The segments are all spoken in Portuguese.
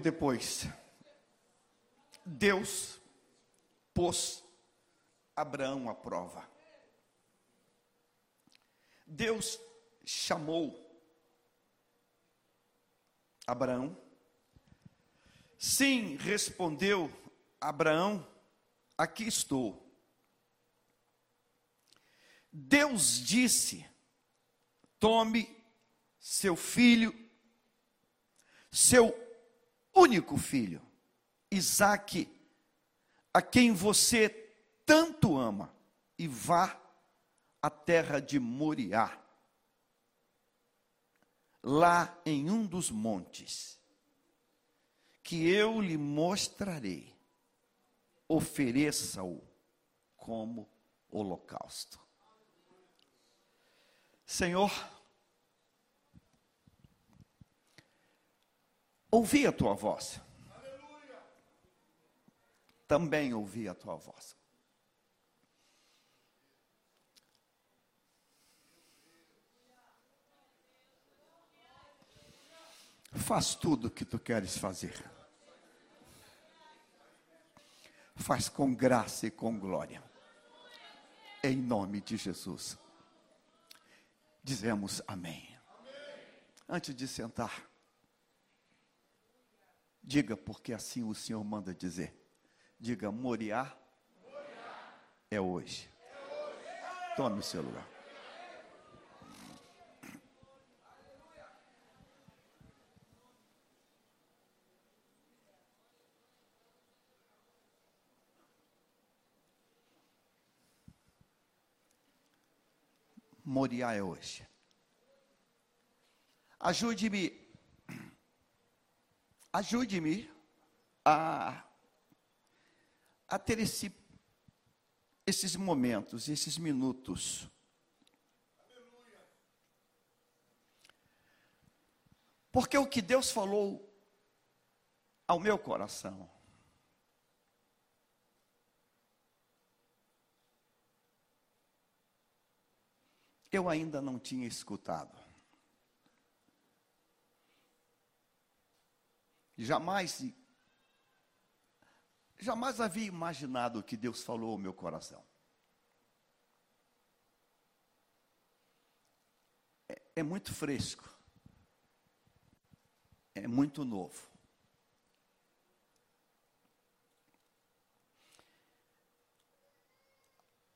Depois, Deus pôs Abraão à prova. Deus chamou Abraão. Sim, respondeu Abraão, aqui estou. Deus disse: tome seu filho, seu único filho, Isaque, a quem você tanto ama, e vá à terra de Moriá, lá em um dos montes, que eu lhe mostrarei, ofereça-o como holocausto. Senhor, ouvi a tua voz. Também ouvi a tua voz. Faz tudo o que tu queres fazer. Faz com graça e com glória. Em nome de Jesus. Dizemos amém. Antes de sentar, diga porque assim o Senhor manda dizer. Diga, Moriá, é hoje. Tome o seu lugar. Moriá é hoje. Ajude-me, ajude-me a, a ter esse, esses momentos, esses minutos. Porque o que Deus falou ao meu coração eu ainda não tinha escutado. Jamais, jamais havia imaginado o que Deus falou ao meu coração. É, é muito fresco, é muito novo.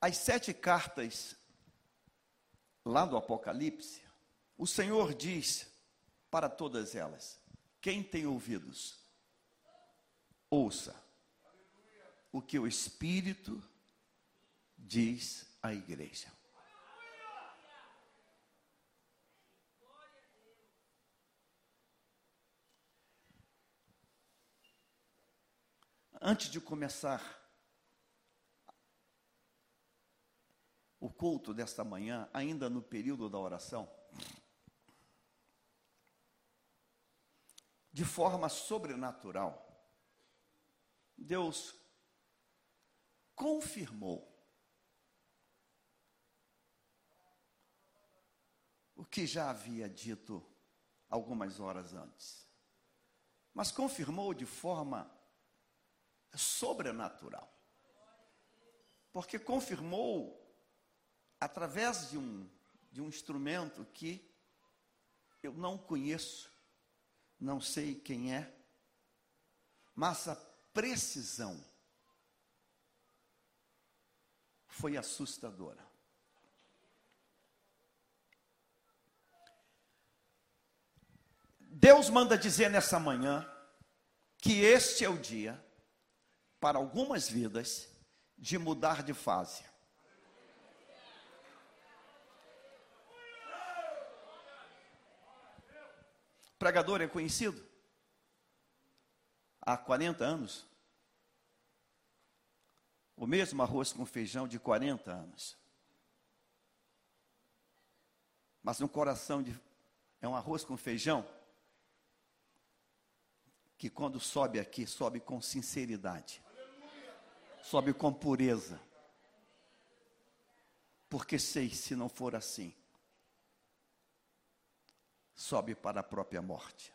As sete cartas lá do Apocalipse, o Senhor diz para todas elas: quem tem ouvidos, ouça o que o Espírito diz à igreja. Antes de começar o culto desta manhã, ainda no período da oração, de forma sobrenatural, Deus confirmou o que já havia dito algumas horas antes. Mas confirmou de forma sobrenatural. Porque confirmou através de um, de um instrumento que eu não conheço, não sei quem é, mas a precisão foi assustadora. Deus manda dizer nessa manhã que este é o dia, para algumas vidas, de mudar de fase. Pregador é conhecido? Há 40 anos. O mesmo arroz com feijão de 40 anos. Mas no coração de. É um arroz com feijão que quando sobe aqui, sobe com sinceridade. Sobe com pureza. Porque sei, se não for assim, sobe para a própria morte.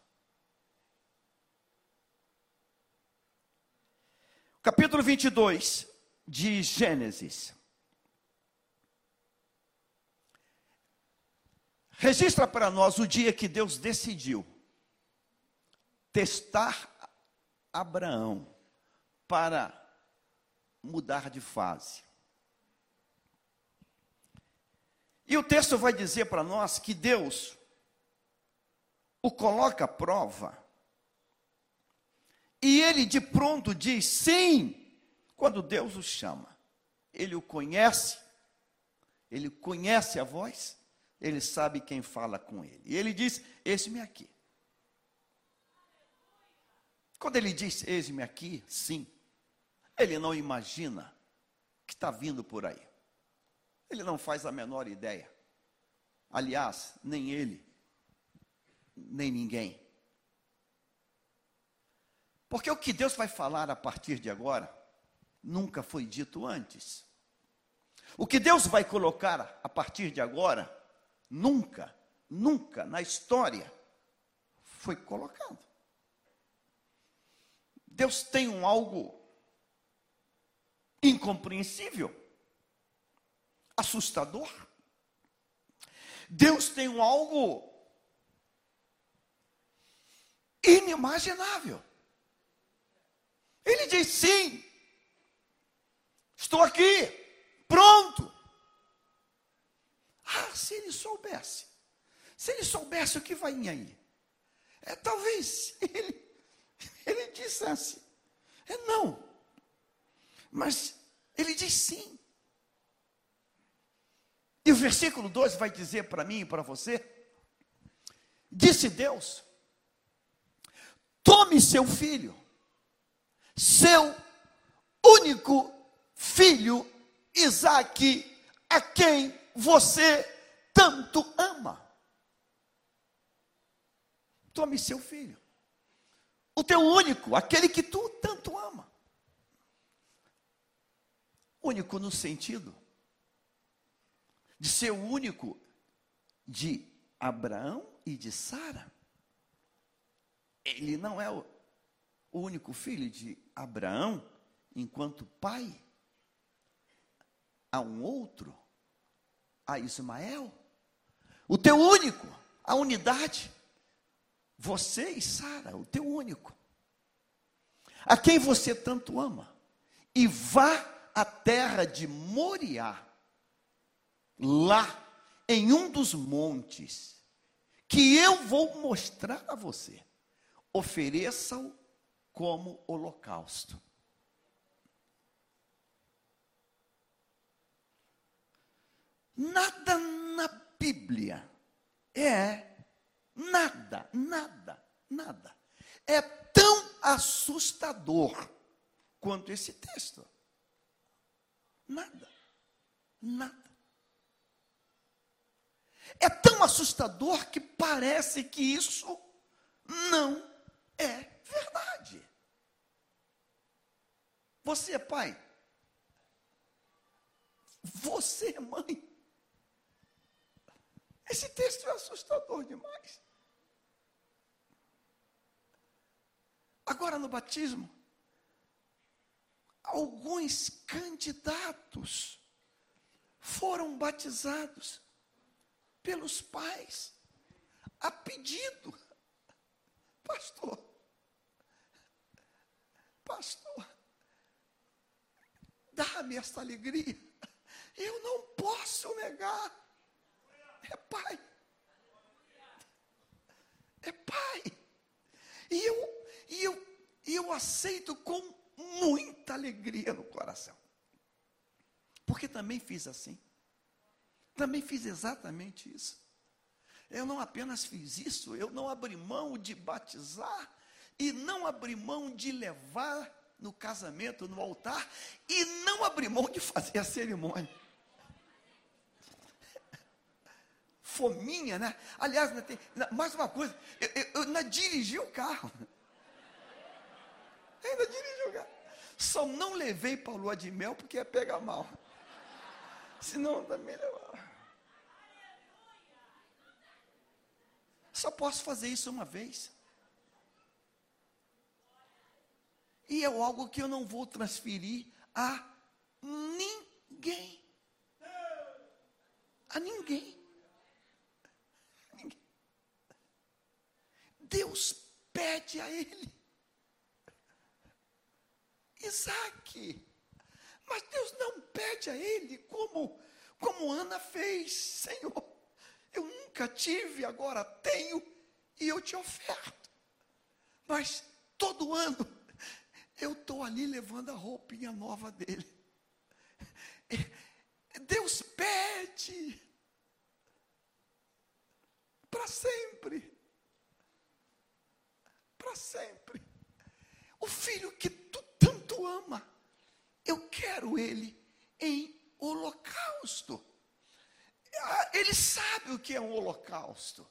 Capítulo 22 de Gênesis. Registra para nós o dia que Deus decidiu testar Abraão para mudar de fase. E o texto vai dizer para nós que Deus o coloca à prova. E ele de pronto diz sim, quando Deus o chama. Ele o conhece, ele conhece a voz, ele sabe quem fala com ele. E ele diz: Eis-me aqui. Quando ele diz: Eis-me aqui, sim, ele não imagina que está vindo por aí. Ele não faz a menor ideia. Aliás, nem ele, nem ninguém. Porque o que Deus vai falar a partir de agora nunca foi dito antes. O que Deus vai colocar a partir de agora nunca, nunca na história foi colocado. Deus tem um algo incompreensível, assustador. Deus tem um algo inimaginável. Ele diz sim, estou aqui, pronto. Ah, se ele soubesse, se ele soubesse o que vai aí, é, talvez ele, ele dissesse, é não, mas ele diz sim. E o versículo 2 vai dizer para mim e para você: Disse Deus, tome seu filho, seu único filho, Isaque, a quem você tanto ama. Tome seu filho, o teu único, aquele que tu tanto ama. Único no sentido de ser o único de Abraão e de Sara. Ele não é o único filho de Abraão enquanto pai. A um outro, a Ismael. O teu único, a unidade. Você e Sara, o teu único. A quem você tanto ama. E vá a terra de Moriá, lá em um dos montes, que eu vou mostrar a você. Ofereça-o como holocausto. Nada na Bíblia é nada, nada, nada. É tão assustador quanto esse texto. Nada. Nada. É tão assustador que parece que isso não é verdade. Você é pai. Você é mãe. Esse texto é assustador demais. Agora no batismo, alguns candidatos foram batizados pelos pais, a pedido. Pastor, pastor, dá-me esta alegria. Eu não posso negar. É pai. É pai. E eu, e eu, eu aceito com muita alegria no coração. Porque também fiz assim. Também fiz exatamente isso. Eu não apenas fiz isso, eu não abri mão de batizar e não abri mão de levar no casamento, no altar, e não abri mão de fazer a cerimônia. Fominha, né? Aliás, tem, mais uma coisa, eu, eu, eu ainda dirigi o carro. Ainda dirigi o carro. Só não levei para o lua de mel porque ia pegar mal. Senão também levava. Só posso fazer isso uma vez. E é algo que eu não vou transferir a ninguém. A ninguém. Deus pede a ele. Isaac. Mas Deus não pede a ele como, como Ana fez, Senhor. Eu nunca tive, agora tenho, e eu te oferto. Mas todo ano eu estou ali levando a roupinha nova dele. Deus pede para sempre. Para sempre. O filho que tu tanto ama, eu quero ele em holocausto. Ele sabe o que é um holocausto.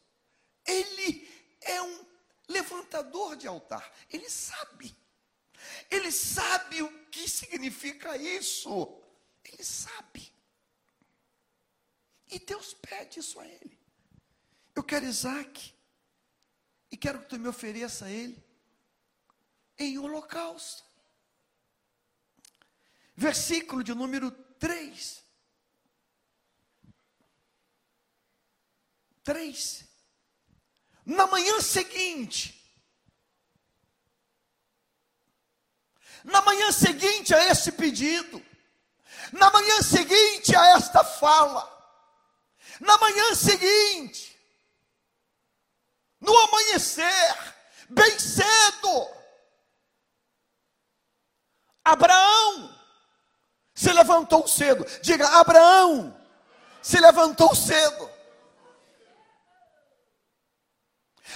Ele é um levantador de altar. Ele sabe. Ele sabe o que significa isso. Ele sabe. E Deus pede isso a ele. Eu quero Isaac. E quero que tu me ofereça a ele em holocausto. Versículo de número 3. 3. Na manhã seguinte, na manhã seguinte a esse pedido, na manhã seguinte a esta fala, na manhã seguinte, no amanhecer, bem cedo, Abraão se levantou cedo. Diga, Abraão se levantou cedo.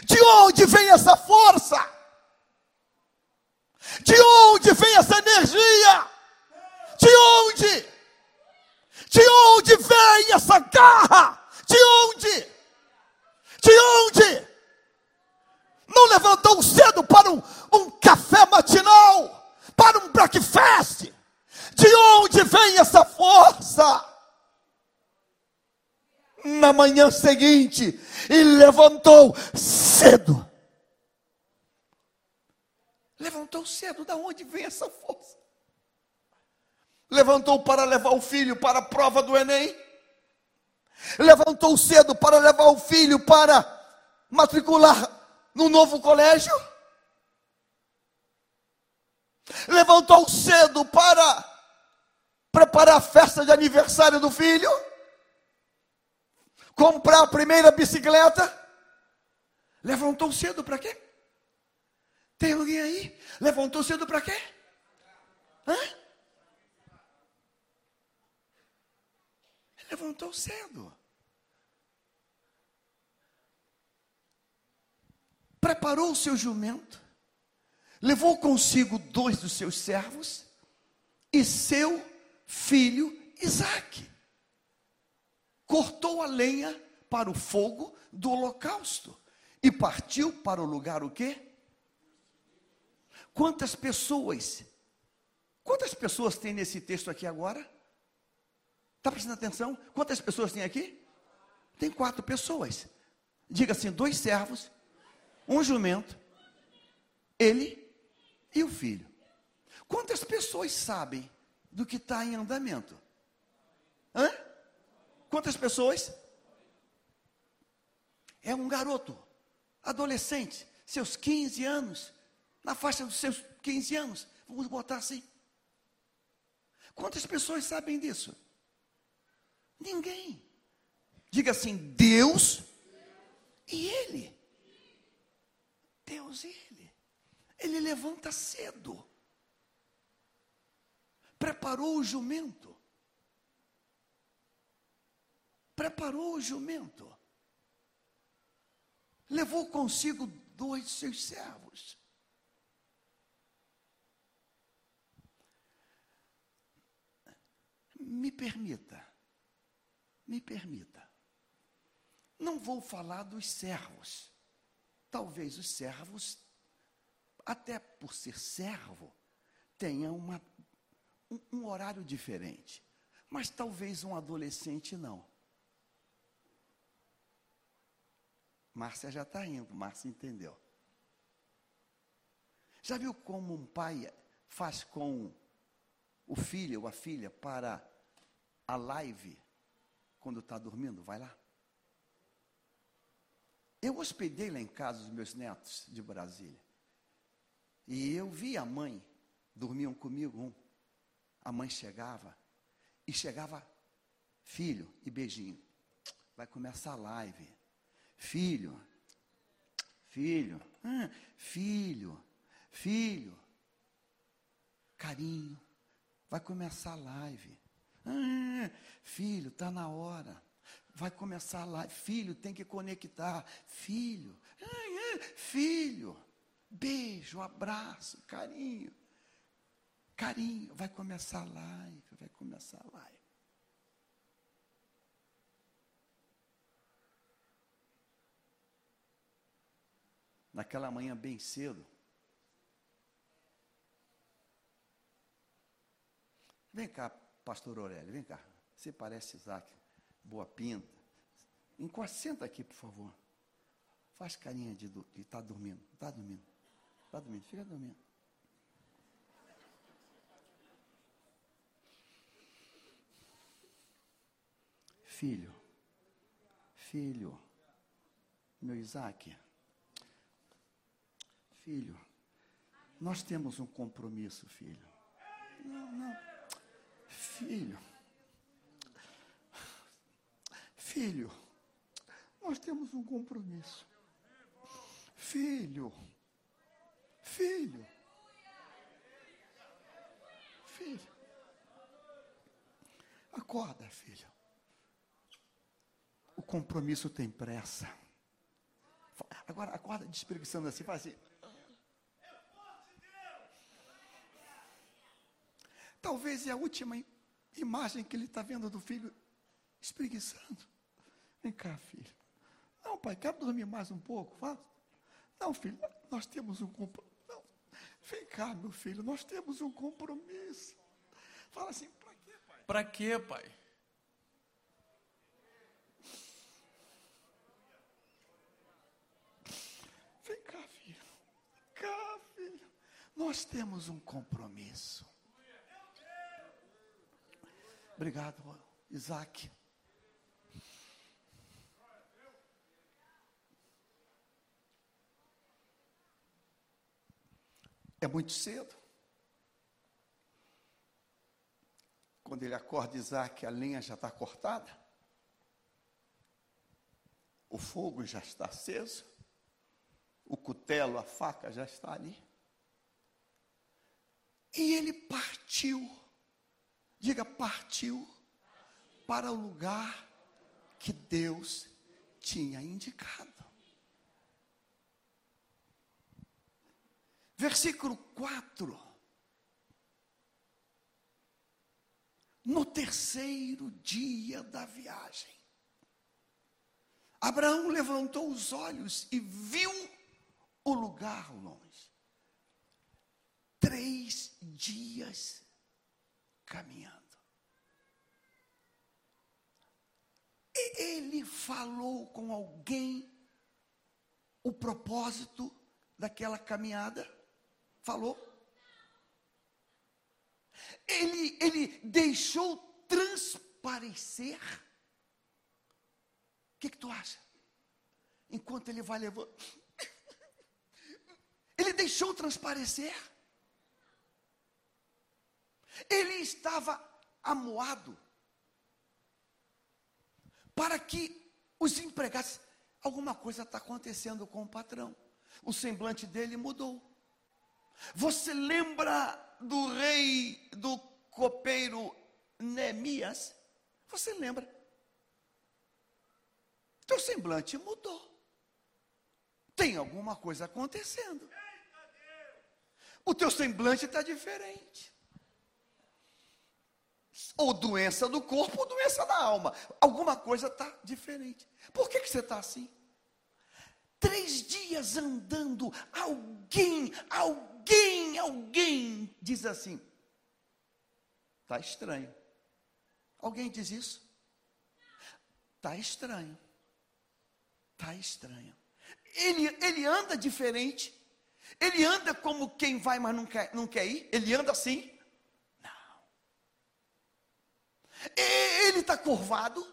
De onde vem essa força? De onde vem essa energia? De onde? De onde vem essa garra? De onde? De onde? Não levantou cedo para um, um café matinal? para um breakfast. De onde vem essa força? Na manhã seguinte, e levantou cedo. Levantou cedo, da onde vem essa força? Levantou para levar o filho para a prova do Enem. Levantou cedo para levar o filho para matricular no novo colégio levantou cedo para preparar a festa de aniversário do filho, comprar a primeira bicicleta. Levantou cedo para quê? Tem alguém aí? Levantou cedo para quê? Hã? Levantou cedo. Preparou o seu jumento levou consigo dois dos seus servos e seu filho Isaque. Cortou a lenha para o fogo do holocausto e partiu para o lugar o quê? Quantas pessoas? Quantas pessoas tem nesse texto aqui agora? Está prestando atenção? Quantas pessoas tem aqui? Tem quatro pessoas. Diga assim: dois servos, um jumento, ele e o filho. Quantas pessoas sabem do que está em andamento? Hã? Quantas pessoas? É um garoto, adolescente, seus 15 anos, na faixa dos seus 15 anos, vamos botar assim. Quantas pessoas sabem disso? Ninguém. Diga assim: Deus e Ele. Deus e Ele ele levanta cedo. Preparou o jumento. Preparou o jumento. Levou consigo dois de seus servos. Me permita, me permita. Não vou falar dos servos. Talvez os servos até por ser servo, tenha uma, um, um horário diferente. Mas talvez um adolescente não. Márcia já está indo, Márcia entendeu. Já viu como um pai faz com o filho ou a filha para a live quando está dormindo? Vai lá. Eu hospedei lá em casa os meus netos de Brasília. E eu vi a mãe, dormiam comigo um. A mãe chegava e chegava, filho e beijinho. Vai começar a live. Filho, filho, ah, filho, filho. Carinho. Vai começar a live. Ah, filho, está na hora. Vai começar lá. Filho, tem que conectar. Filho, filho. Beijo, abraço, carinho. Carinho. Vai começar a live. Vai começar a live. Naquela manhã bem cedo. Vem cá, pastor Aurélio, vem cá. Você parece Isaac boa pinta. Senta aqui, por favor. Faz carinha de estar tá dormindo. Está dormindo. Está dormindo. Fica dormindo. Filho. Filho. Meu Isaac. Filho. Nós temos um compromisso, filho. Não, não. Filho. Filho, nós temos um compromisso. Filho, filho, filho. Acorda, filho. O compromisso tem pressa. Agora, acorda despreguiçando assim, faz assim. Talvez é a última imagem que ele está vendo do filho espreguiçando. Vem cá, filho. Não, pai, quero dormir mais um pouco. Fala. Não, filho, nós temos um compromisso. Vem cá, meu filho, nós temos um compromisso. Fala assim, para quê, pai? Para quê, pai? Vem cá, filho. Vem cá, filho. Nós temos um compromisso. Obrigado, Isaac. É muito cedo. Quando ele acorda, Isaac, a lenha já está cortada. O fogo já está aceso. O cutelo, a faca já está ali. E ele partiu. Diga, partiu para o lugar que Deus tinha indicado. Versículo 4. No terceiro dia da viagem, Abraão levantou os olhos e viu o lugar longe. Três dias caminhando. E ele falou com alguém o propósito daquela caminhada falou. Ele, ele deixou transparecer. O que, que tu acha? Enquanto ele vai levando. Ele deixou transparecer. Ele estava amuado para que os empregados. Alguma coisa está acontecendo com o patrão. O semblante dele mudou. Você lembra do rei do copeiro Neemias? Você lembra? Teu semblante mudou. Tem alguma coisa acontecendo. O teu semblante está diferente. Ou doença do corpo ou doença da alma. Alguma coisa está diferente. Por que, que você está assim? Três dias andando, alguém, alguém alguém, diz assim: está estranho. Alguém diz isso? Está estranho. Está estranho. Ele, ele anda diferente. Ele anda como quem vai, mas não quer, não quer ir? Ele anda assim? Não. Ele está curvado?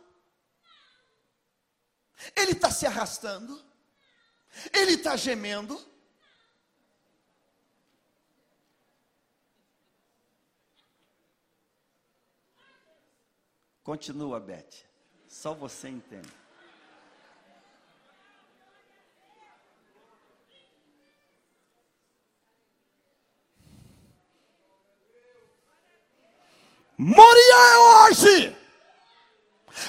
Ele está se arrastando? Ele está gemendo? Continua, Beth. Só você entende. Moria é hoje!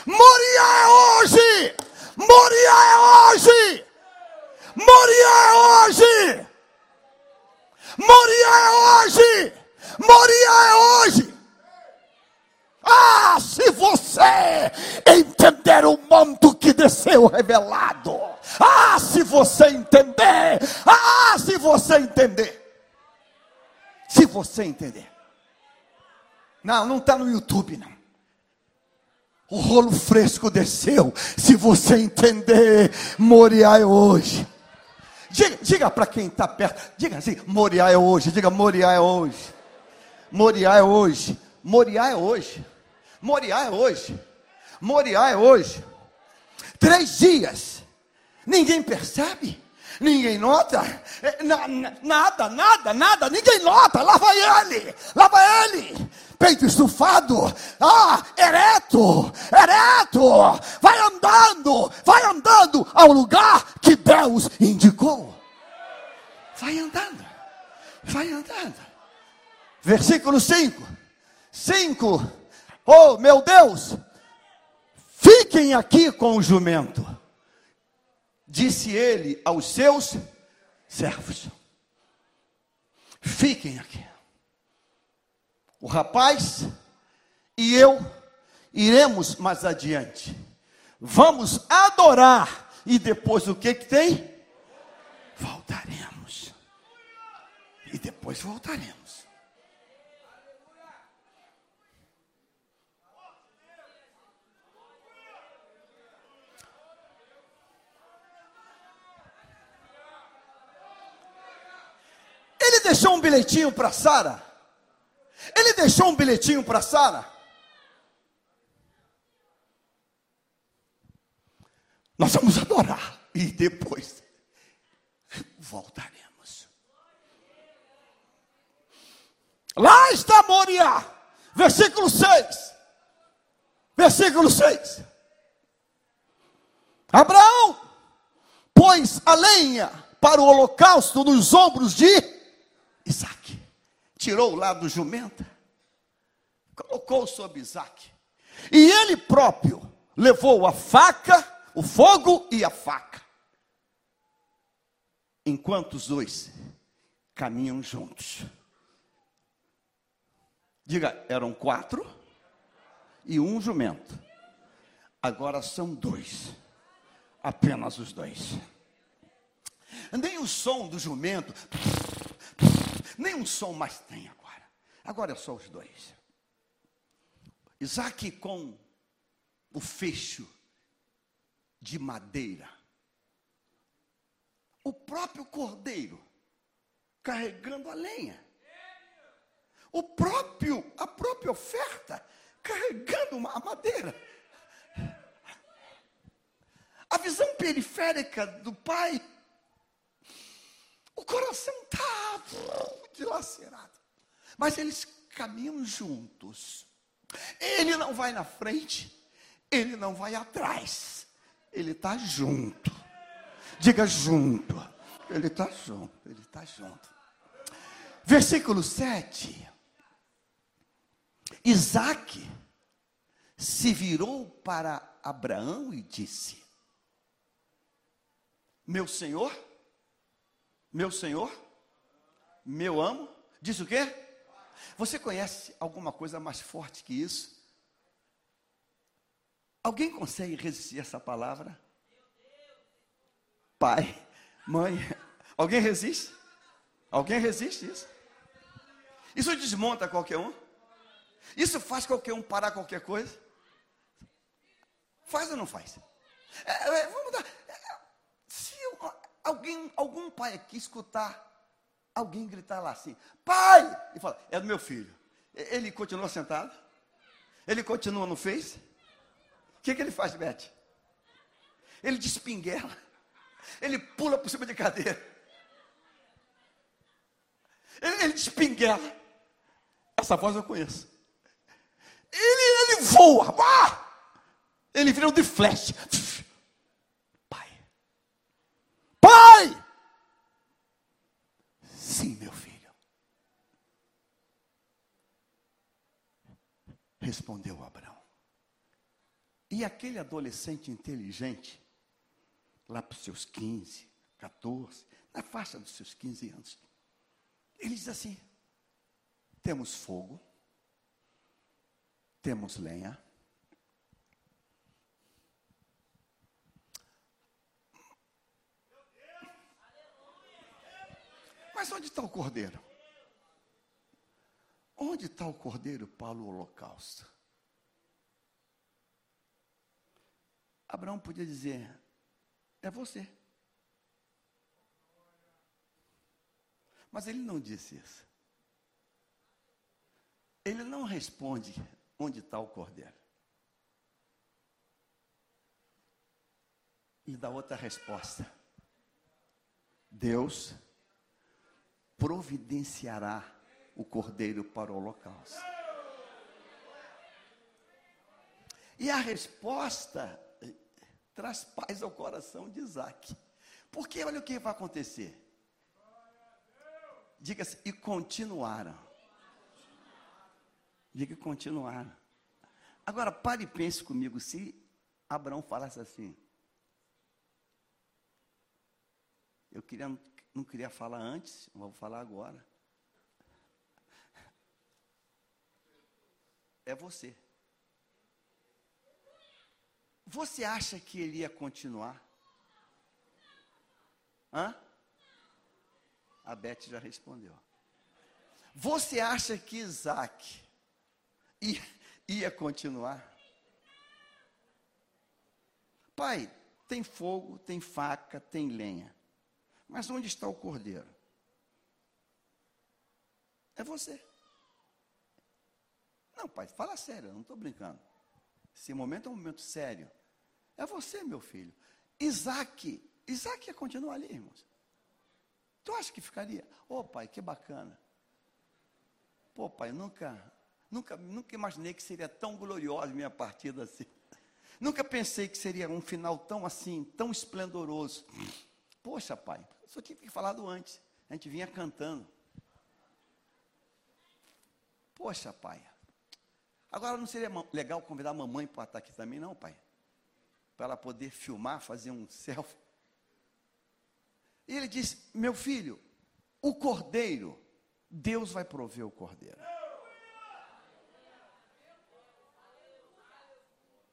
Moria é hoje! Moria é hoje! Moria é hoje! Moria é hoje! Moria é hoje! Ah, se você entender o manto que desceu revelado. Ah, se você entender. Ah, se você entender. Se você entender. Não, não está no YouTube, não. O rolo fresco desceu. Se você entender, Moriá é hoje. Diga, diga para quem está perto. Diga assim: Moriá é hoje. Diga: Moriá é hoje. Moriá é hoje. Moriá é hoje. Moriá é hoje. Moriá é hoje. Três dias. Ninguém percebe. Ninguém nota? É, nada, nada, nada, ninguém nota. Lá vai ele, lá vai ele. Peito estufado, ah, ereto, ereto, vai andando, vai andando ao lugar que Deus indicou. Vai andando, vai andando. Versículo 5: 5, oh meu Deus, fiquem aqui com o jumento disse ele aos seus servos: Fiquem aqui. O rapaz e eu iremos mais adiante. Vamos adorar. E depois o que que tem? Voltaremos. E depois voltaremos. Ele deixou um bilhetinho para Sara. Ele deixou um bilhetinho para Sara. Nós vamos adorar e depois voltaremos. Lá está Moriá, versículo 6. Versículo 6. Abraão pôs a lenha para o holocausto nos ombros de Isaac. Tirou o lado do jumento, colocou sobre Isaac. E ele próprio levou a faca, o fogo e a faca. Enquanto os dois caminham juntos. Diga, eram quatro e um jumento. Agora são dois. Apenas os dois. Nem o som do jumento nem um som mais tem agora. Agora é só os dois. Isaac com o fecho de madeira. O próprio cordeiro carregando a lenha. O próprio, a própria oferta carregando uma madeira. A visão periférica do pai o coração está dilacerado. Mas eles caminham juntos. Ele não vai na frente, ele não vai atrás. Ele está junto. Diga junto. Ele está junto, ele está junto. Versículo 7. Isaac se virou para Abraão e disse: Meu senhor, meu Senhor, meu amo, diz o quê? Você conhece alguma coisa mais forte que isso? Alguém consegue resistir a essa palavra? Pai, mãe, alguém resiste? Alguém resiste isso? Isso desmonta qualquer um? Isso faz qualquer um parar qualquer coisa? Faz ou não faz? É, é, vamos dar. Alguém, algum pai aqui escutar alguém gritar lá assim, pai! E fala, é do meu filho. Ele continua sentado? Ele continua no Face? O que, que ele faz, Beth? Ele despinguela. Ele pula por cima de cadeira. Ele, ele despinguela. Essa voz eu conheço. Ele, ele voa. Ah! Ele vira um de flash. Pai. Pai! Sim, meu filho. Respondeu Abraão. E aquele adolescente inteligente, lá para os seus 15, 14, na faixa dos seus 15 anos, ele diz assim: temos fogo, temos lenha, Mas onde está o cordeiro? Onde está o cordeiro para o holocausto? Abraão podia dizer: É você. Mas ele não disse isso. Ele não responde onde está o cordeiro. Ele dá outra resposta. Deus providenciará o cordeiro para o holocausto. E a resposta eh, traz paz ao coração de Isaac. Porque olha o que vai acontecer. Diga assim, e continuaram. Diga continuaram. Agora pare e pense comigo, se Abraão falasse assim. Eu queria não queria falar antes, vou falar agora. É você. Você acha que ele ia continuar? Hã? A Beth já respondeu. Você acha que Isaac ia, ia continuar? Pai, tem fogo, tem faca, tem lenha. Mas onde está o cordeiro? É você. Não, pai, fala sério, eu não estou brincando. Esse momento é um momento sério. É você, meu filho. Isaac, Isaac ia continuar ali, irmãos. Tu acha que ficaria? Ô oh, pai, que bacana. Pô, pai, nunca, nunca, nunca imaginei que seria tão gloriosa minha partida assim. Nunca pensei que seria um final tão assim, tão esplendoroso. Poxa, pai, só tinha que falado antes. A gente vinha cantando. Poxa, pai. Agora não seria legal convidar a mamãe para estar aqui também, não, pai? Para ela poder filmar, fazer um selfie. E ele disse: Meu filho, o cordeiro, Deus vai prover o cordeiro.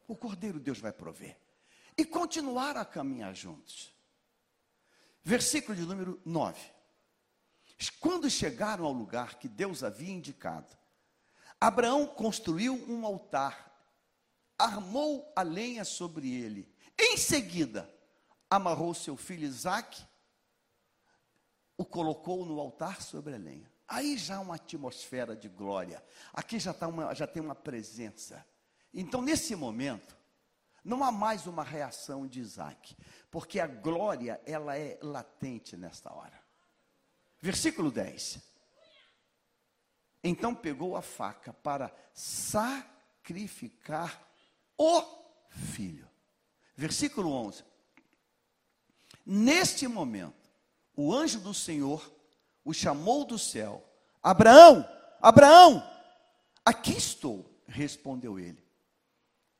O cordeiro Deus vai prover. E continuar a caminhar juntos. Versículo de número 9. Quando chegaram ao lugar que Deus havia indicado, Abraão construiu um altar, armou a lenha sobre ele. Em seguida, amarrou seu filho Isaque, o colocou no altar sobre a lenha. Aí já uma atmosfera de glória. Aqui já, tá uma, já tem uma presença. Então, nesse momento, não há mais uma reação de Isaac, porque a glória, ela é latente nesta hora. Versículo 10. Então pegou a faca para sacrificar o filho. Versículo 11. Neste momento, o anjo do Senhor o chamou do céu: Abraão, Abraão, aqui estou, respondeu ele.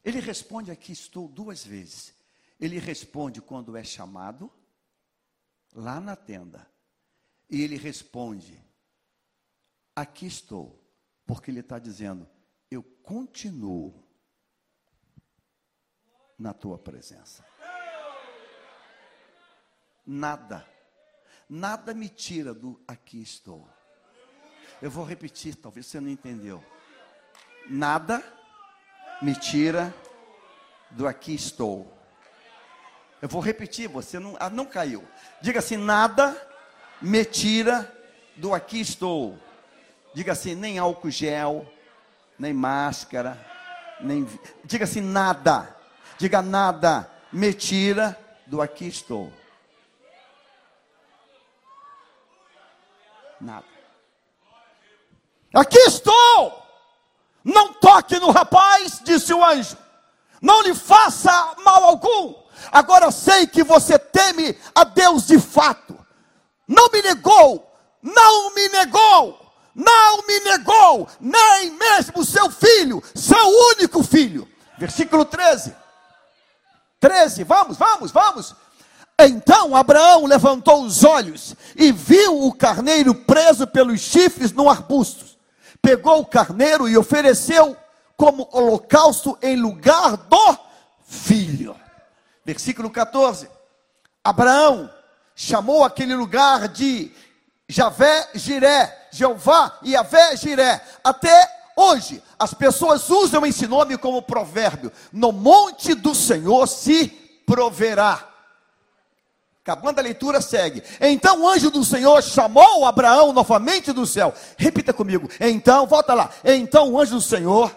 Ele responde aqui estou duas vezes. Ele responde quando é chamado, lá na tenda. E ele responde: Aqui estou. Porque ele está dizendo: Eu continuo na tua presença. Nada, nada me tira do aqui estou. Eu vou repetir, talvez você não entendeu. Nada me tira do aqui estou. Eu vou repetir, você não, ah, não caiu. Diga assim: nada me tira do aqui estou. Diga assim, nem álcool gel, nem máscara, nem. Diga assim, nada. Diga nada. Me tira do aqui estou. Nada. Aqui estou. Não toque no rapaz, disse o anjo. Não lhe faça mal algum. Agora sei que você teme a Deus de fato. Não me negou, não me negou, não me negou, nem mesmo seu filho, seu único filho. Versículo 13. 13, vamos, vamos, vamos. Então Abraão levantou os olhos e viu o carneiro preso pelos chifres no arbusto pegou o carneiro e ofereceu como holocausto em lugar do filho. Versículo 14. Abraão chamou aquele lugar de Javé Jiré, Jeová e Javé Jiré. Até hoje, as pessoas usam esse nome como provérbio: No monte do Senhor se proverá. Acabando a leitura, segue. Então o anjo do Senhor chamou Abraão novamente do céu. Repita comigo. Então, volta lá. Então o anjo do Senhor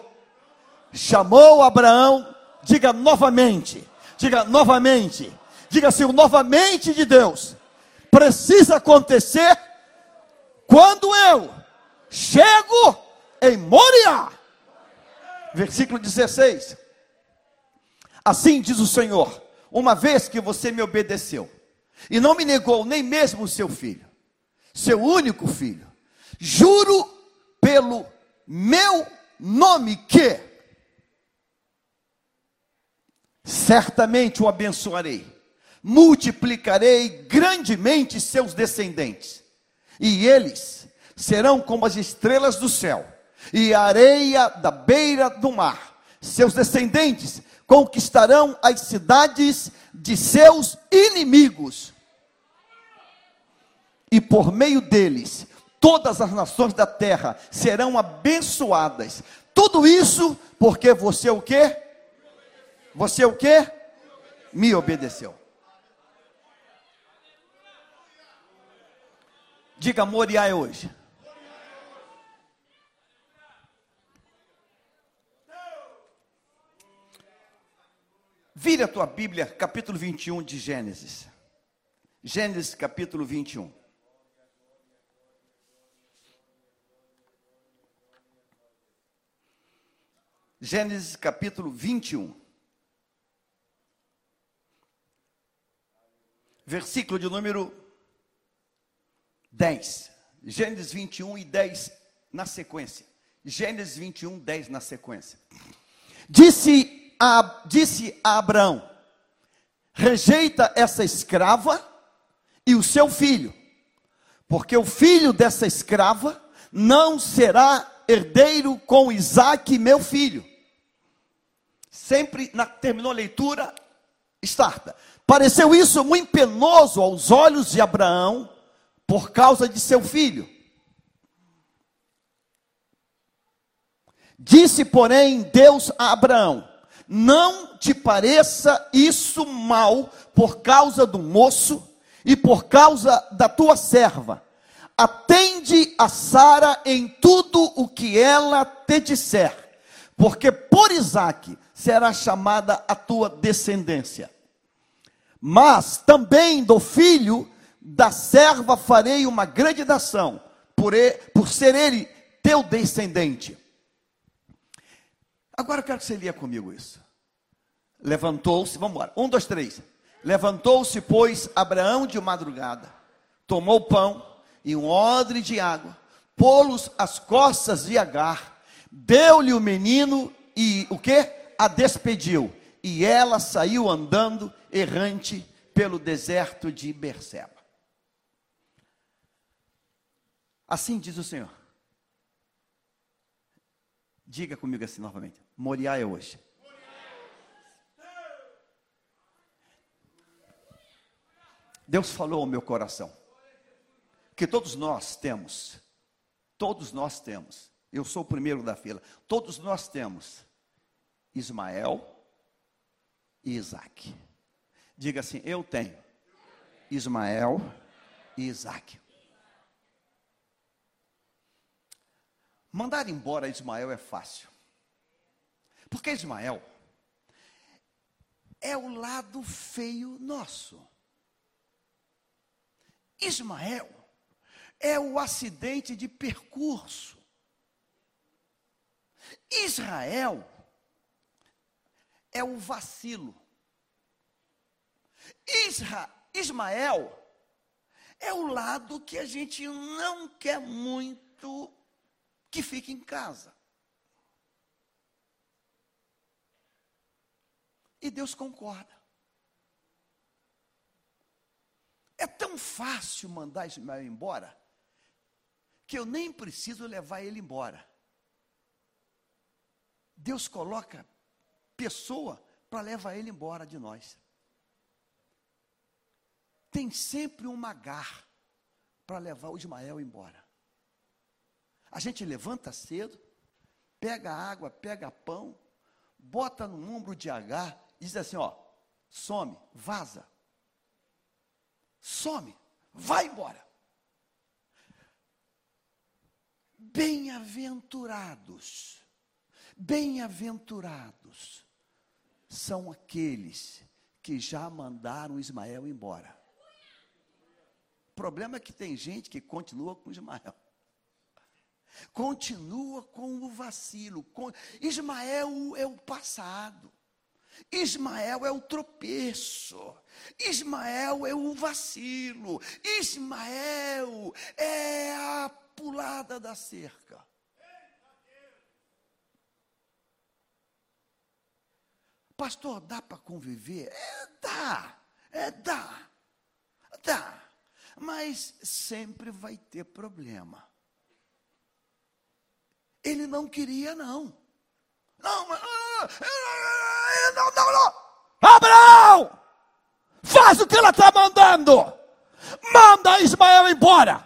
chamou Abraão. Diga novamente. Diga novamente. Diga assim: o novamente de Deus precisa acontecer quando eu chego em Moriá. Versículo 16. Assim diz o Senhor: uma vez que você me obedeceu e não me negou nem mesmo o seu filho, seu único filho. Juro pelo meu nome que certamente o abençoarei, multiplicarei grandemente seus descendentes, e eles serão como as estrelas do céu e a areia da beira do mar. Seus descendentes conquistarão as cidades de seus inimigos. E por meio deles, todas as nações da terra serão abençoadas. Tudo isso porque você o quê? Você o quê? Me obedeceu. Diga Moriá é hoje. Vire a tua Bíblia, capítulo 21 de Gênesis. Gênesis, capítulo 21. Gênesis, capítulo 21. Versículo de número 10. Gênesis 21 e 10 na sequência. Gênesis 21, 10 na sequência. Disse a, disse a Abraão: rejeita essa escrava e o seu filho, porque o filho dessa escrava não será herdeiro com Isaac, meu filho. Sempre na, terminou a leitura, starta. Pareceu isso muito penoso aos olhos de Abraão por causa de seu filho. Disse, porém, Deus a Abraão: não te pareça isso mal por causa do moço e por causa da tua serva. Atende a Sara em tudo o que ela te disser, porque por Isaque será chamada a tua descendência. Mas também do filho da serva farei uma grande nação, por, ele, por ser ele teu descendente. Agora eu quero que você lia comigo isso. Levantou-se, vamos embora. Um, dois, três. Levantou-se, pois, Abraão de madrugada, tomou pão e um odre de água, pô-los as costas de Agar, deu-lhe o menino e o que? A despediu. E ela saiu andando errante pelo deserto de Berseba. Assim diz o Senhor. Diga comigo assim novamente: Moriá é hoje. Deus falou ao meu coração que todos nós temos, todos nós temos, eu sou o primeiro da fila, todos nós temos Ismael e Isaac. Diga assim: eu tenho Ismael e Isaac. Mandar embora Ismael é fácil. Porque Ismael é o lado feio nosso. Ismael é o acidente de percurso. Israel é o vacilo. Isra, Ismael é o lado que a gente não quer muito que fique em casa. E Deus concorda. É tão fácil mandar Ismael embora que eu nem preciso levar ele embora. Deus coloca pessoa para levar ele embora de nós. Tem sempre um magar para levar o Ismael embora. A gente levanta cedo, pega água, pega pão, bota no ombro de H e diz assim: ó, some, vaza. Some, vai embora. Bem-aventurados, bem-aventurados são aqueles que já mandaram Ismael embora. O problema é que tem gente que continua com Ismael. Continua com o vacilo. Ismael é o passado. Ismael é o tropeço, Ismael é o vacilo, Ismael é a pulada da cerca. Pastor, dá para conviver? É, dá, é, dá, dá, mas sempre vai ter problema. Ele não queria, não. Não. Ah, ah, não, não, não. Abraão, faz o que ela está mandando. Manda Ismael embora.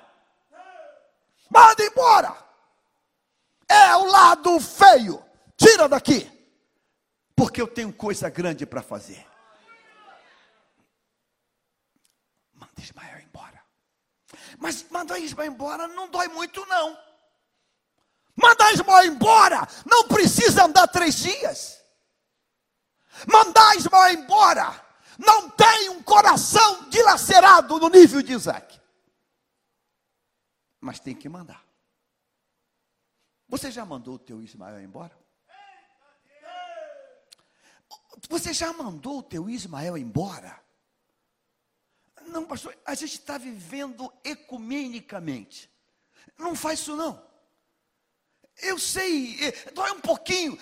Manda embora. É o lado feio. Tira daqui. Porque eu tenho coisa grande para fazer. Manda Ismael embora. Mas mandar Ismael embora não dói muito, não. Mandar Ismael embora não precisa andar três dias mandar Ismael embora, não tem um coração dilacerado no nível de Isaac. Mas tem que mandar. Você já mandou o teu Ismael embora? Você já mandou o teu Ismael embora? Não, pastor, a gente está vivendo ecumenicamente. Não faz isso não. Eu sei, é, dói um pouquinho,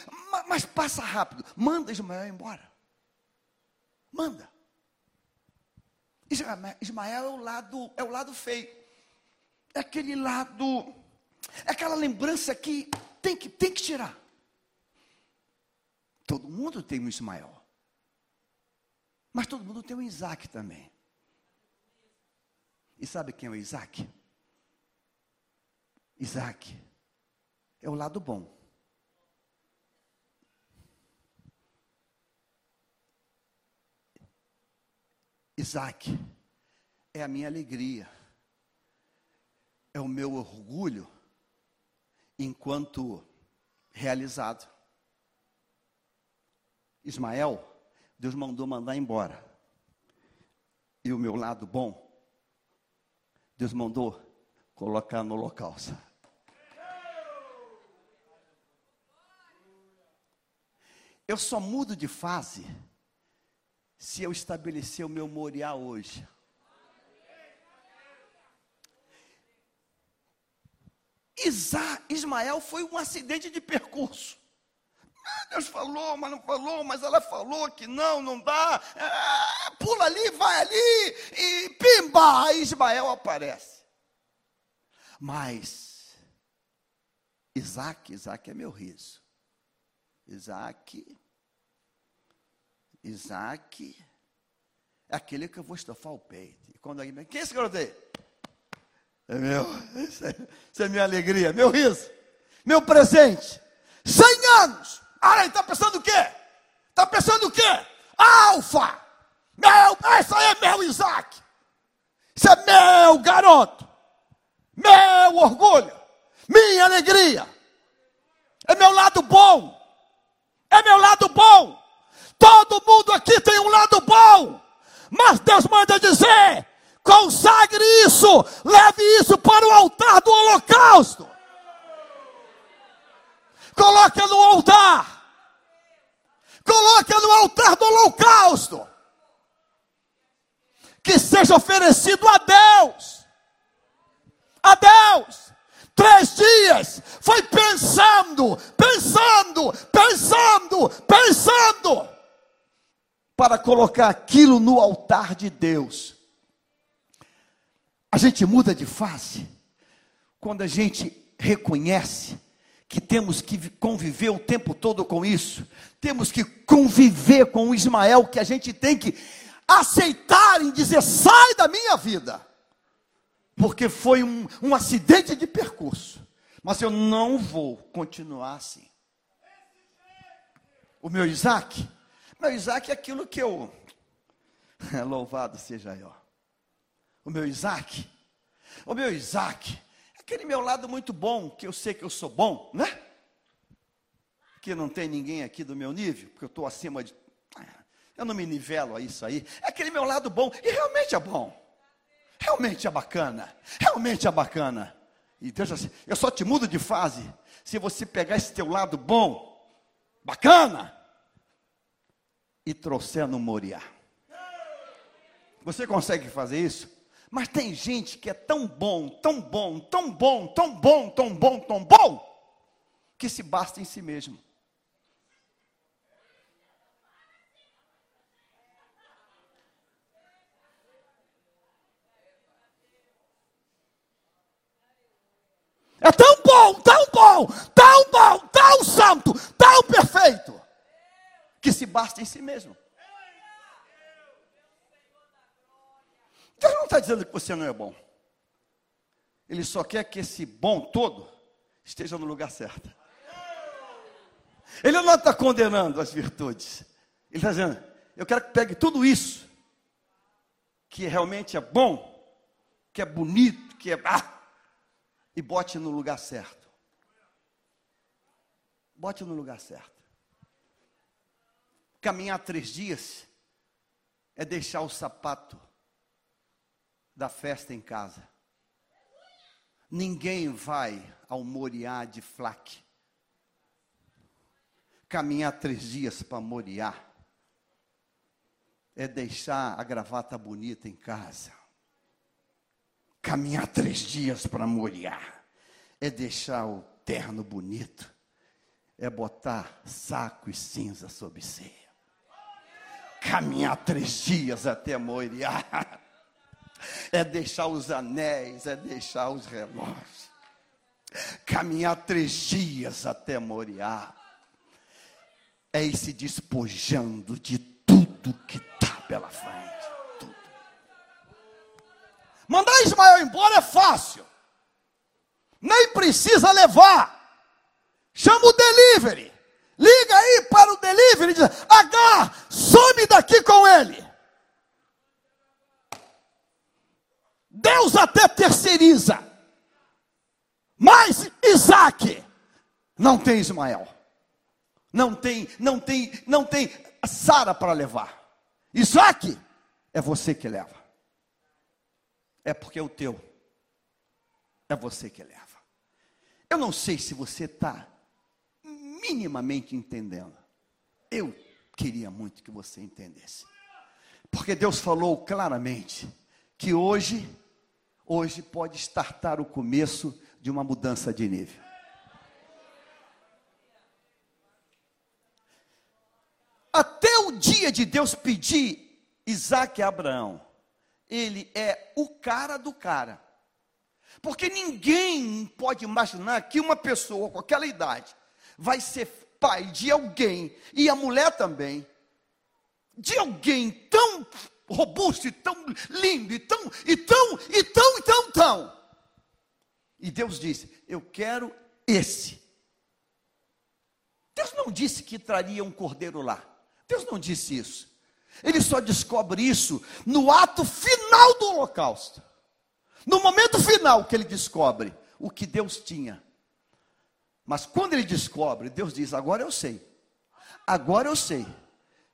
mas passa rápido. Manda Ismael embora. Manda. Ismael é o lado, é o lado feio. É aquele lado, é aquela lembrança que tem que, tem que tirar. Todo mundo tem um Ismael. Mas todo mundo tem um Isaac também. E sabe quem é o Isaac? Isaac é o lado bom. Isaac é a minha alegria, é o meu orgulho enquanto realizado. Ismael, Deus mandou mandar embora. E o meu lado bom, Deus mandou colocar no local. Eu só mudo de fase se eu estabelecer o meu Moriá hoje. Isa, Ismael foi um acidente de percurso. Ah, Deus falou, mas não falou, mas ela falou que não, não dá. Ah, pula ali, vai ali, e pimba, aí Ismael aparece. Mas, Isaac, Isaac é meu riso. Isaac Isaac é aquele que eu vou estofar o peito. E quando alguém me quem é esse garoto aí? É meu, isso é, é minha alegria, meu riso, meu presente. 100 anos. Ah, está pensando o quê? Está pensando o quê? Alfa! Meu, aí é meu Isaac. Isso é meu garoto. Meu orgulho. Minha alegria. É meu lado bom. É meu lado bom. Todo mundo aqui tem um lado bom. Mas Deus manda dizer: consagre isso, leve isso para o altar do holocausto. Coloque no altar. Coloque no altar do holocausto. Que seja oferecido a Deus. A Deus. Três dias foi pensando, pensando, pensando, pensando, para colocar aquilo no altar de Deus. A gente muda de face quando a gente reconhece que temos que conviver o tempo todo com isso, temos que conviver com o Ismael, que a gente tem que aceitar e dizer: sai da minha vida, porque foi um, um acidente de percurso, mas eu não vou continuar assim. O meu Isaac, meu Isaac é aquilo que eu, louvado seja eu, o meu Isaac, o meu Isaac, aquele meu lado muito bom, que eu sei que eu sou bom, né? Que não tem ninguém aqui do meu nível, porque eu estou acima de. Eu não me nivelo a isso aí. É aquele meu lado bom, e realmente é bom. Realmente é bacana. Realmente é bacana. E Deus assim, eu só te mudo de fase se você pegar esse teu lado bom, bacana, e trouxer no Moriá. Você consegue fazer isso? Mas tem gente que é tão bom, tão bom, tão bom, tão bom, tão bom, tão bom, que se basta em si mesmo. É tão bom, tão bom, tão bom, tão santo, tão perfeito, que se basta em si mesmo. Deus não está dizendo que você não é bom. Ele só quer que esse bom todo esteja no lugar certo. Ele não está condenando as virtudes. Ele está dizendo: eu quero que pegue tudo isso, que realmente é bom, que é bonito, que é. Ah, e bote no lugar certo. Bote no lugar certo. Caminhar três dias é deixar o sapato da festa em casa. Ninguém vai ao Moriá de flaque. Caminhar três dias para Moriá é deixar a gravata bonita em casa. Caminhar três dias para Moriá é deixar o terno bonito, é botar saco e cinza sob ceia. Caminhar três dias até Moriá é deixar os anéis, é deixar os relógios, caminhar três dias até Moriá, é ir se despojando de tudo que está pela frente. Tudo. Mandar Ismael embora é fácil, nem precisa levar, chama o delivery. Liga aí para o delivery e diz: H, some daqui com ele. Deus até terceiriza. Mas Isaac não tem Ismael. Não tem, não tem, não tem Sara para levar. Isaac é você que leva. É porque é o teu. É você que leva. Eu não sei se você está minimamente entendendo. Eu queria muito que você entendesse. Porque Deus falou claramente que hoje hoje pode startar o começo de uma mudança de nível. Até o dia de Deus pedir Isaac a Abraão, ele é o cara do cara. Porque ninguém pode imaginar que uma pessoa com aquela idade vai ser pai de alguém, e a mulher também, de alguém tão robusto e tão lindo, e tão, e tão, e tão, e tão, tão. E Deus disse: Eu quero esse. Deus não disse que traria um cordeiro lá. Deus não disse isso. Ele só descobre isso no ato final do holocausto. No momento final que ele descobre o que Deus tinha Mas quando ele descobre, Deus diz: Agora eu sei. Agora eu sei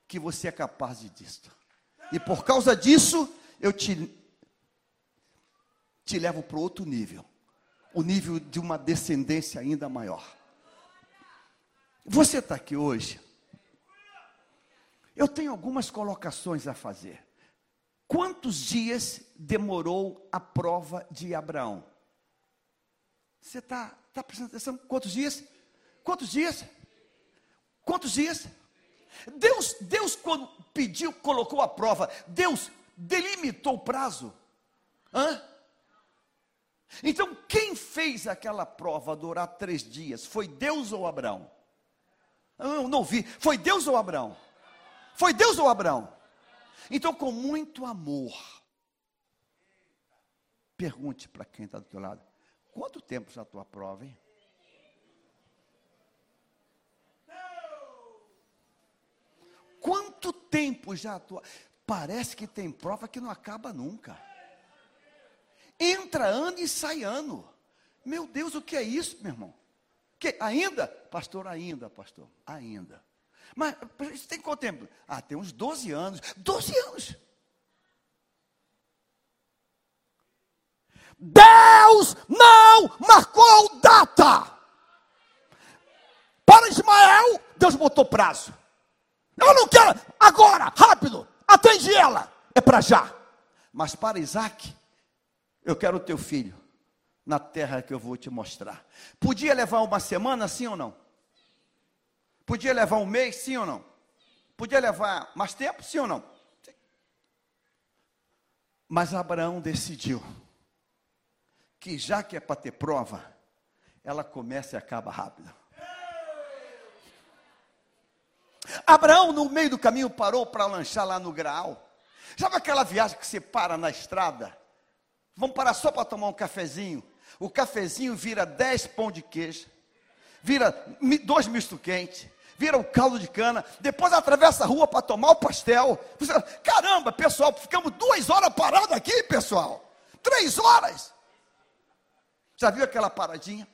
que você é capaz de disto. E por causa disso, eu te, te levo para outro nível o nível de uma descendência ainda maior. Você está aqui hoje. Eu tenho algumas colocações a fazer. Quantos dias demorou a prova de Abraão? Você está tá prestando atenção? Quantos dias? Quantos dias? Quantos dias? Deus, Deus quando pediu, colocou a prova, Deus delimitou o prazo. Hã? Então, quem fez aquela prova durar três dias? Foi Deus ou Abraão? Eu não vi. Foi Deus ou Abraão? Foi Deus ou Abraão? Então, com muito amor, pergunte para quem está do teu lado: quanto tempo já tua prova, hein? Quanto tempo já a tua. Parece que tem prova que não acaba nunca. Entra ano e sai ano. Meu Deus, o que é isso, meu irmão? Que, ainda? Pastor, ainda, pastor, ainda. Mas isso tem quanto tempo? Ah, tem uns 12 anos. 12 anos. Deus não marcou data. Para Ismael, Deus botou prazo. Eu não quero agora, rápido, atende ela. É para já. Mas para Isaac, eu quero o teu filho na terra que eu vou te mostrar. Podia levar uma semana, sim ou não? Podia levar um mês, sim ou não? Podia levar mais tempo, sim ou não? Mas Abraão decidiu que já que é para ter prova, ela começa e acaba rápido. Abraão, no meio do caminho, parou para lanchar lá no Graal. Sabe aquela viagem que você para na estrada? Vamos parar só para tomar um cafezinho. O cafezinho vira 10 pão de queijo, vira dois misto quente, vira o caldo de cana, depois atravessa a rua para tomar o pastel. Caramba, pessoal, ficamos duas horas parados aqui, pessoal. Três horas. Já viu aquela paradinha?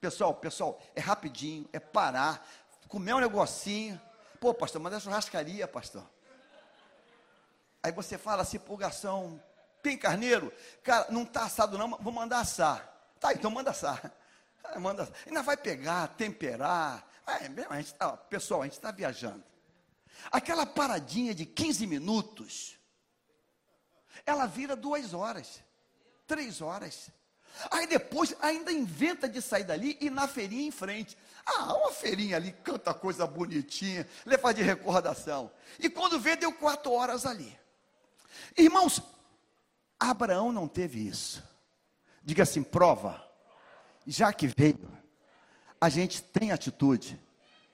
Pessoal, pessoal, é rapidinho, é parar, comer um negocinho. Pô, pastor, mas é churrascaria, pastor. Aí você fala assim, pulgação, tem carneiro? Cara, não está assado não, vou mandar assar. Tá, então manda assar. Ah, manda, ainda vai pegar, temperar. É, a gente tá, pessoal, a gente está viajando. Aquela paradinha de 15 minutos, ela vira duas horas, três horas. Aí depois ainda inventa de sair dali e na feirinha em frente. Ah, uma feirinha ali, canta coisa bonitinha, leva de recordação. E quando vê, deu quatro horas ali. Irmãos, Abraão não teve isso. Diga assim: prova. Já que veio, a gente tem atitude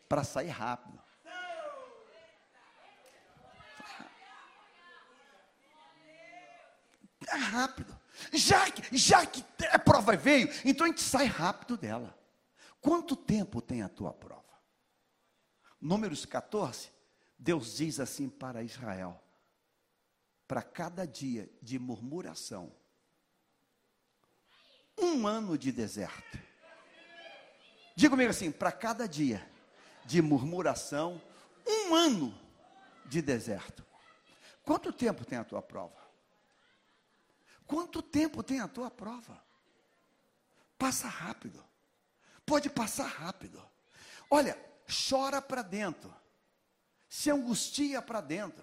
para sair rápido. É rápido. Já que, já que a prova veio, então a gente sai rápido dela. Quanto tempo tem a tua prova? Números 14, Deus diz assim para Israel: para cada dia de murmuração, um ano de deserto. Diga comigo assim: para cada dia de murmuração, um ano de deserto. Quanto tempo tem a tua prova? Quanto tempo tem a tua prova? Passa rápido. Pode passar rápido. Olha, chora para dentro. Se angustia para dentro.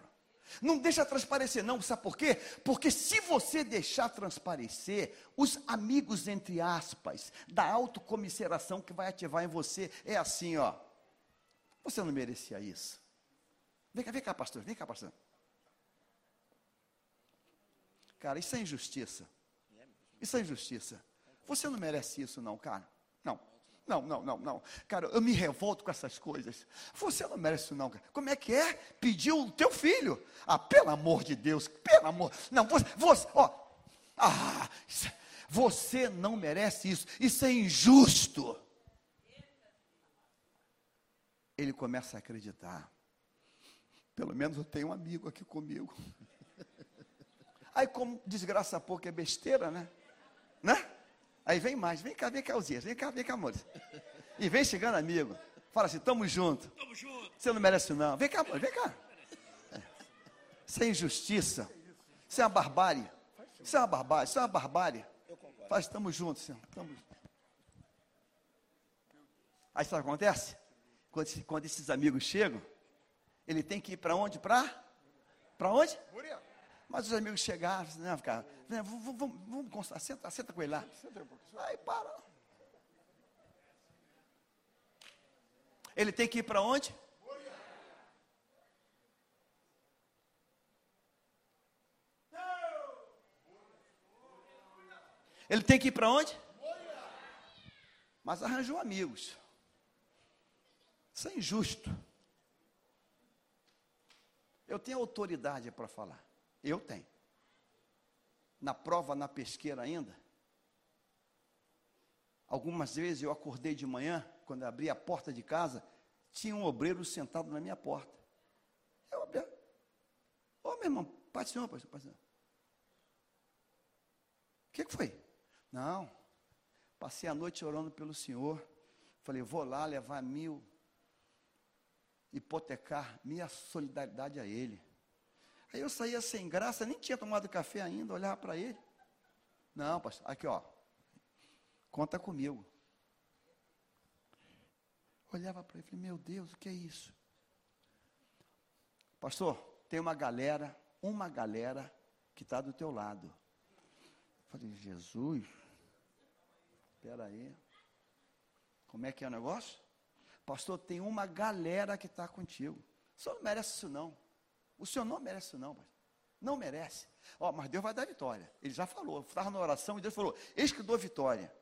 Não deixa transparecer, não, sabe por quê? Porque se você deixar transparecer, os amigos, entre aspas, da autocomisseração que vai ativar em você, é assim, ó. Você não merecia isso. Vem cá, vem cá, pastor, vem cá, pastor. Cara, isso é injustiça. Isso é injustiça. Você não merece isso, não, cara. Não. Não, não, não, não. Cara, eu me revolto com essas coisas. Você não merece isso, não. Cara. Como é que é? Pediu o teu filho. Ah, pelo amor de Deus, pelo amor. Não, você, você ó. Ah, você não merece isso. Isso é injusto. Ele começa a acreditar. Pelo menos eu tenho um amigo aqui comigo. Aí, como desgraça pouco é besteira, né? Né? Aí vem mais, vem cá, vem cá, Uzias, vem cá, vem cá, amor. E vem chegando amigo. Fala assim, tamo junto. Tamo junto. Você não merece não. Vem cá, vem cá. Isso é injustiça. Isso é uma barbárie. Isso é uma barbárie. Isso é uma barbárie. Faz, estamos juntos, Senhor. Tamo... Aí sabe o que acontece? Quando, quando esses amigos chegam, ele tem que ir para onde? Para? Para onde? Mas os amigos chegaram, né, ficar, né, vamos, vamos, vamos senta, senta com ele lá. Aí para. Ele tem que ir para onde? Ele tem que ir para onde? Mas arranjou amigos. Isso é injusto. Eu tenho autoridade para falar. Eu tenho. Na prova, na pesqueira ainda. Algumas vezes eu acordei de manhã, quando abri a porta de casa, tinha um obreiro sentado na minha porta. Eu abri. Ô, meu irmão, do Senhor, Pai do Senhor. O que, que foi? Não. Passei a noite orando pelo Senhor. Falei, vou lá levar mil, hipotecar minha solidariedade a Ele. Aí eu saía sem graça, nem tinha tomado café ainda, olhava para ele. Não, pastor, aqui ó, conta comigo. Olhava para ele e falei, meu Deus, o que é isso? Pastor, tem uma galera, uma galera que está do teu lado. falei, Jesus, espera aí. Como é que é o negócio? Pastor, tem uma galera que está contigo. Senhor não merece isso não. O senhor não merece não, pastor. Não merece. Ó, mas Deus vai dar vitória. Ele já falou. Estava na oração e Deus falou: Eis que dou vitória.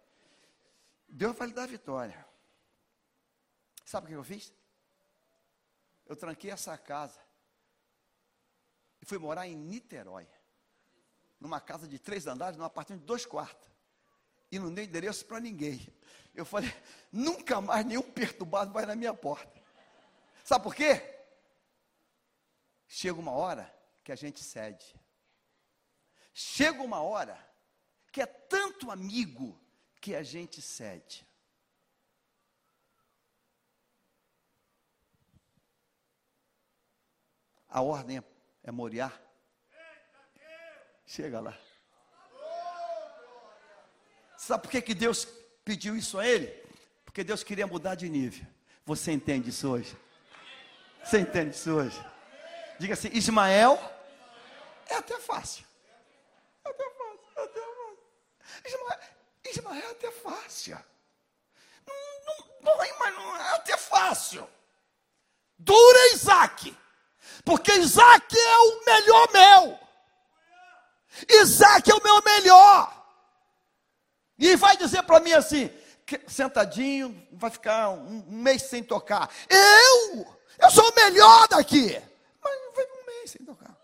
Deus vai lhe dar vitória. Sabe o que eu fiz? Eu tranquei essa casa e fui morar em Niterói. Numa casa de três andares, num apartamento de dois quartos. E não dei endereço para ninguém. Eu falei, nunca mais nenhum perturbado vai na minha porta. Sabe por quê? Chega uma hora que a gente cede. Chega uma hora que é tanto amigo que a gente cede. A ordem é, Moriá. Chega lá. Sabe por que, que Deus pediu isso a ele? Porque Deus queria mudar de nível. Você entende isso hoje? Você entende isso hoje? Diga assim: Ismael é até fácil. É até fácil, é até fácil. Ismael, Ismael é até fácil. Não, não dói, mas não é até fácil. Dura Isaac. Porque Isaac é o melhor meu. Isaac é o meu melhor. E vai dizer para mim assim, sentadinho, vai ficar um, um, mês sem tocar. Eu? Eu sou o melhor daqui. Mas vai um mês sem tocar.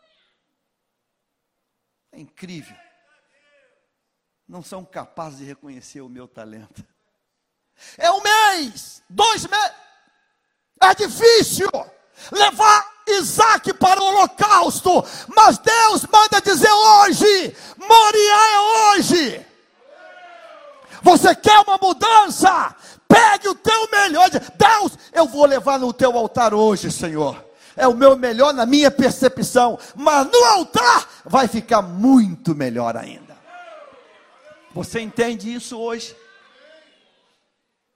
É incrível. Não são capazes de reconhecer o meu talento. É um mês, dois meses. É difícil levar Isaac para o holocausto, mas Deus manda dizer hoje: Moriá é hoje. Você quer uma mudança? Pegue o teu melhor. Deus, eu vou levar no teu altar hoje, Senhor. É o meu melhor na minha percepção, mas no altar vai ficar muito melhor ainda. Você entende isso hoje?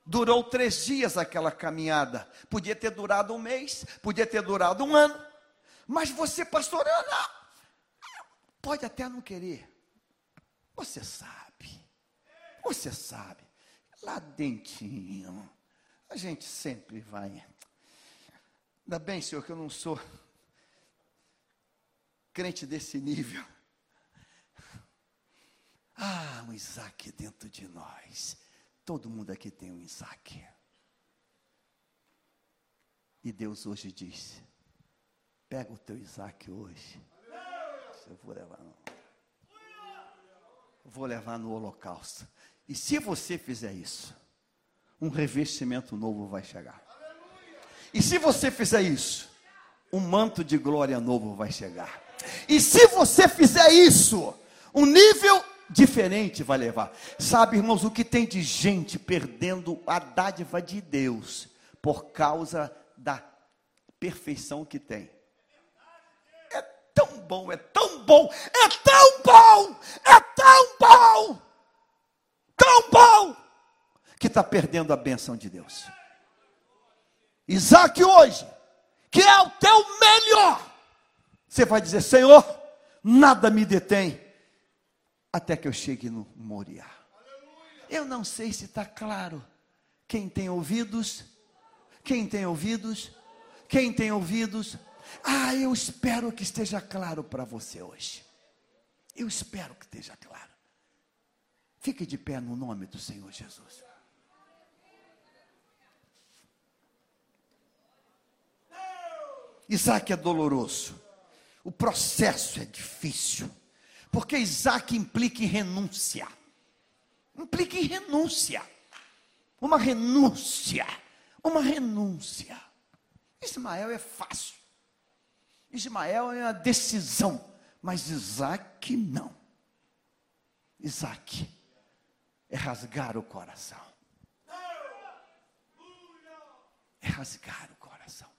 Durou três dias aquela caminhada. Podia ter durado um mês, podia ter durado um ano. Mas você, pastor. Pode até não querer. Você sabe. Você sabe, lá dentinho, a gente sempre vai. Ainda bem, Senhor, que eu não sou crente desse nível. Ah, um Isaac dentro de nós. Todo mundo aqui tem um Isaac. E Deus hoje diz: pega o teu Isaac hoje. Eu vou levar, não. Vou levar no holocausto. E se você fizer isso, um revestimento novo vai chegar. E se você fizer isso, um manto de glória novo vai chegar. E se você fizer isso, um nível diferente vai levar. Sabe, irmãos, o que tem de gente perdendo a dádiva de Deus por causa da perfeição que tem. É tão bom, é tão bom, é tão bom, é tão bom, tão bom, que está perdendo a benção de Deus. Isaac hoje, que é o teu melhor, você vai dizer: Senhor, nada me detém até que eu chegue no Moriá. Eu não sei se está claro. Quem tem ouvidos, quem tem ouvidos, quem tem ouvidos, ah, eu espero que esteja claro para você hoje. Eu espero que esteja claro. Fique de pé no nome do Senhor Jesus. Isaac é doloroso. O processo é difícil. Porque Isaac implica em renúncia. Implica em renúncia. Uma renúncia. Uma renúncia. Ismael é fácil. Ismael é a decisão. Mas Isaac não. Isaac é rasgar o coração. É rasgar o coração.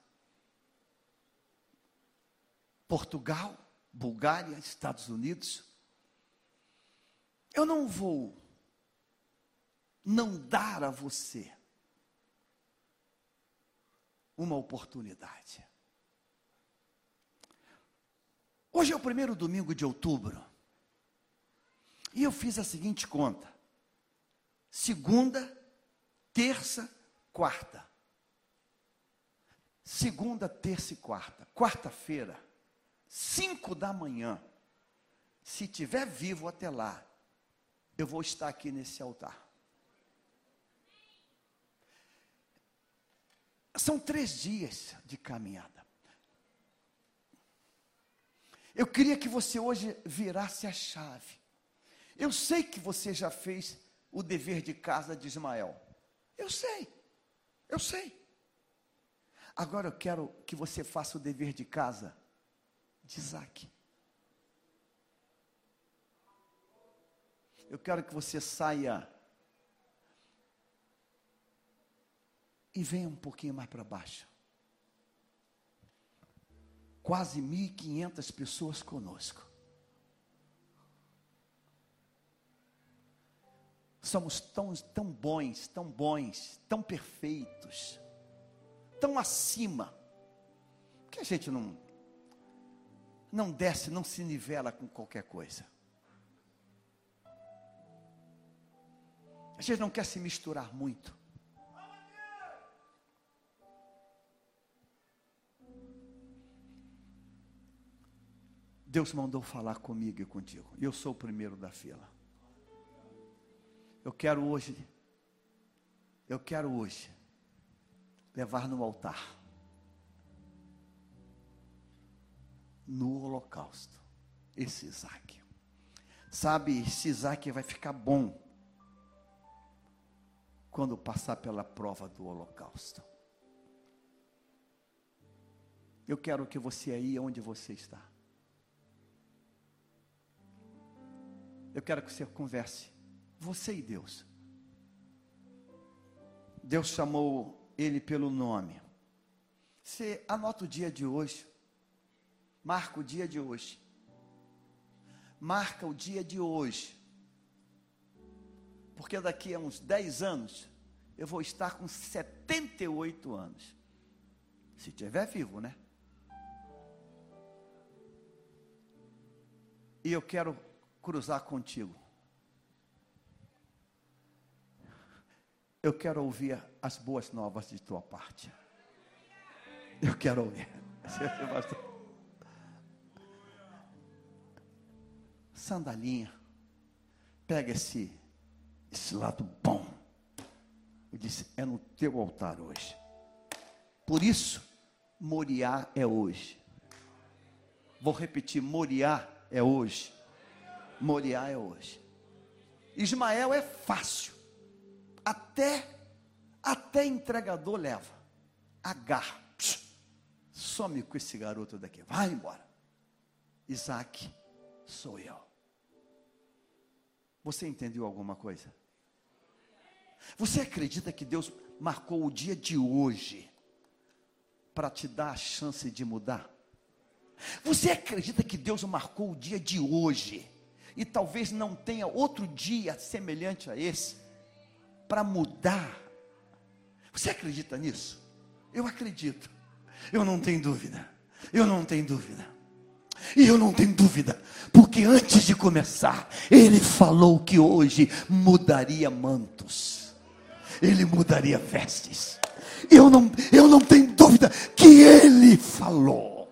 Portugal Bulgária, Estados Unidos. Eu não vou não dar a você uma oportunidade. Hoje é o primeiro domingo de outubro. E eu fiz a seguinte conta: segunda, terça, quarta. Segunda, terça e quarta. Quarta-feira 5 da manhã, se tiver vivo até lá, eu vou estar aqui nesse altar. São três dias de caminhada. Eu queria que você hoje virasse a chave. Eu sei que você já fez o dever de casa de Ismael. Eu sei. Eu sei. Agora eu quero que você faça o dever de casa de Isaac. Eu quero que você saia e venha um pouquinho mais para baixo. Quase 1.500 pessoas conosco. Somos tão, tão bons, tão bons, tão perfeitos, tão acima, que a gente não, não desce, não se nivela com qualquer coisa. A gente não quer se misturar muito. Deus mandou falar comigo e contigo. Eu sou o primeiro da fila. Eu quero hoje, eu quero hoje levar no altar no holocausto. Esse Isaac. Sabe, esse Isaac vai ficar bom quando passar pela prova do holocausto. Eu quero que você aí onde você está. Eu quero que você converse, você e Deus. Deus chamou ele pelo nome. Você anota o dia de hoje. Marca o dia de hoje. Marca o dia de hoje. Porque daqui a uns 10 anos, eu vou estar com 78 anos. Se tiver vivo, né? E eu quero cruzar contigo. Eu quero ouvir as boas novas de tua parte. Eu quero ouvir. sandalinha, pega esse, esse lado bom. E disse: É no teu altar hoje. Por isso, Moriá é hoje. Vou repetir: Moriá é hoje. Moriá é hoje. Ismael é fácil. Até, até entregador leva. Agar. Some com esse garoto daqui. Vai embora. Isaac, sou eu. Você entendeu alguma coisa? Você acredita que Deus marcou o dia de hoje para te dar a chance de mudar? Você acredita que Deus marcou o dia de hoje e talvez não tenha outro dia semelhante a esse para mudar? Você acredita nisso? Eu acredito. Eu não tenho dúvida. Eu não tenho dúvida. E eu não tenho dúvida, porque antes de começar, ele falou que hoje mudaria mantos, ele mudaria vestes. Eu não, eu não tenho dúvida que ele falou.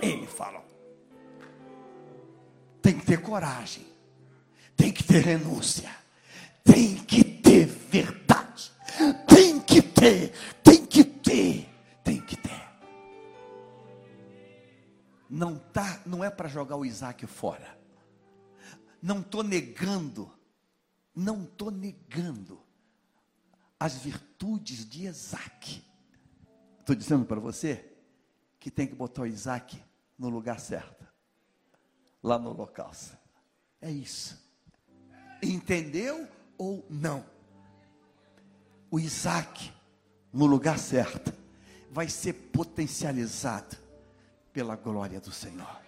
Ele falou. Tem que ter coragem, tem que ter renúncia, tem que ter verdade, tem que ter, tem que ter, não tá, não é para jogar o Isaac fora. Não estou negando, não estou negando as virtudes de Isaac. Estou dizendo para você que tem que botar o Isaac no lugar certo, lá no local. É isso. Entendeu ou não? O Isaac no lugar certo vai ser potencializado pela glória do Senhor.